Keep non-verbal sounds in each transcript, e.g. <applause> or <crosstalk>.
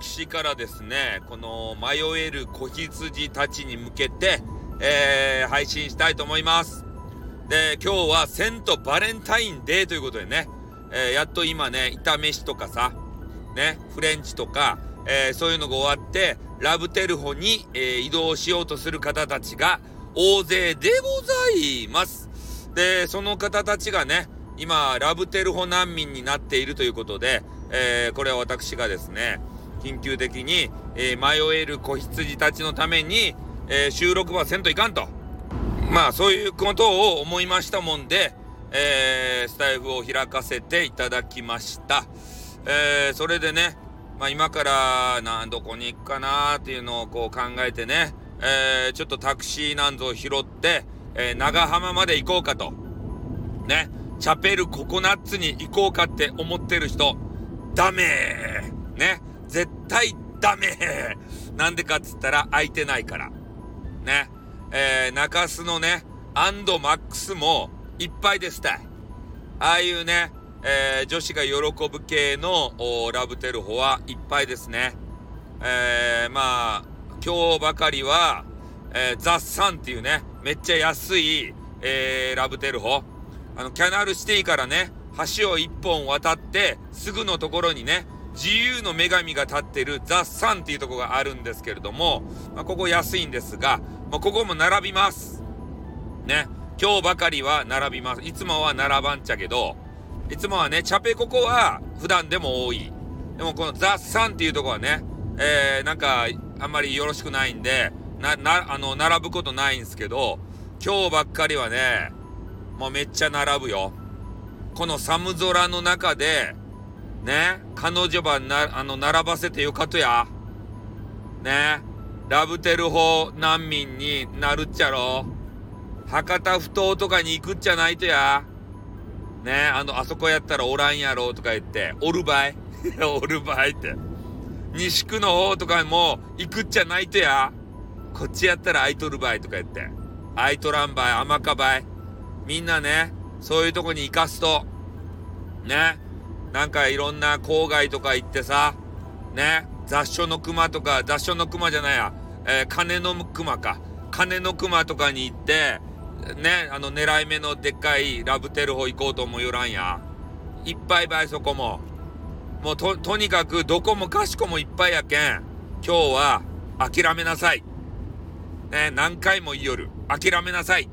私からですね、この迷える子羊たちに向けて、えー、配信したいと思います。で、今日はセントバレンタインデーということでね、えー、やっと今ね、炒飯とかさ、ね、フレンチとか、えー、そういうのが終わって、ラブテルホに、え、移動しようとする方たちが大勢でございます。で、その方たちがね、今、ラブテルホ難民になっているということで、えー、これは私がですね、緊急的に、え迷える子羊たちのために、え収録はせんといかんと。まあ、そういうことを思いましたもんで、えスタイフを開かせていただきました。えーそれでね、まあ、今からなどこに行くかなっていうのをこう考えてね、えー、ちょっとタクシーなんぞを拾って、えー、長浜まで行こうかと。ね、チャペルココナッツに行こうかって思ってる人、ダメね、絶対ダメなんでかっつったら空いてないから。ね、えー、中洲のね、アンドマックスもいっぱいですたい。ああいうね、えー、女子が喜ぶ系のラブテルホはいっぱいですね。えー、まあ、今日ばかりは、えー、ザ・サンっていうね、めっちゃ安い、えー、ラブテルホ。あの、キャナルシティからね、橋を一本渡って、すぐのところにね、自由の女神が立ってるザ・サンっていうとこがあるんですけれども、まあ、ここ安いんですが、まあ、ここも並びます。ね。今日ばかりは並びます。いつもは並ばんちゃけど、いつもはね、チャペココは普段でも多い。でもこのザ・サンっていうとこはね、えー、なんか、あんまりよろしくないんで、な、な、あの、並ぶことないんですけど、今日ばっかりはね、もうめっちゃ並ぶよ。この寒空の中で、ね、彼女ばな、あの、並ばせてよかとや。ね、ラブテル法難民になるっちゃろ。博多不当とかに行くっちゃないとや。ねあの、あそこやったらおらんやろとか言って、おるばい <laughs> おるばいって。西区の方とかも行くっちゃないとや。こっちやったら空いとるばいとか言って。空いとらんばい、甘かばい。みんなね、そういうとこに行かすと、ね、なんかいろんな郊外とか行ってさ、ね、雑所の熊とか、雑所の熊じゃないや、えー、金の熊か。金の熊とかに行って、ね、あの狙い目のでっかいラブテルホ行こうともよらんや。いっぱいばいそこも。もうと、とにかくどこもかしこもいっぱいやけん。今日は諦めなさい。ね、何回も言いよる。諦めなさい。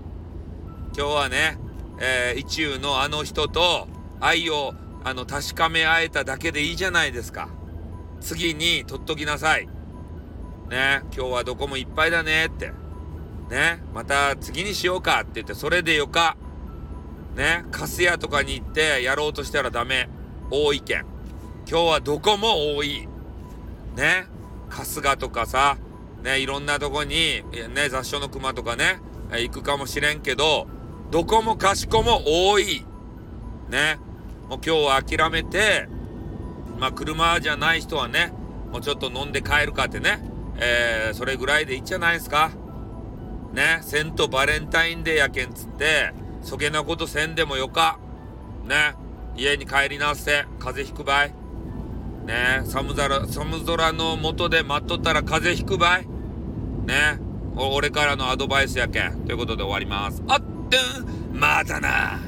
今日はね、えー、一中のあの人と愛を、あの、確かめ合えただけでいいじゃないですか。次に取っときなさい。ね、今日はどこもいっぱいだねって。ね、また次にしようかって言って、それでよか。ね、カスヤとかに行ってやろうとしたらダメ。多いけん。今日はどこも多い。ね、春日とかさ、ね、いろんなとこに、ね、雑所の熊とかね、行くかもしれんけど、どこもかしこも多い。ね、もう今日は諦めて、まあ車じゃない人はね、もうちょっと飲んで帰るかってね、えー、それぐらいでいいんじゃないですか。ね、セントバレンタインデーやけんつって、そげなことせんでもよか。ね、家に帰りなせ、風邪ひくばい。ね、寒空、寒空の下で待っとったら風邪ひくばい。ね、俺からのアドバイスやけん。ということで終わります。あっと、またな。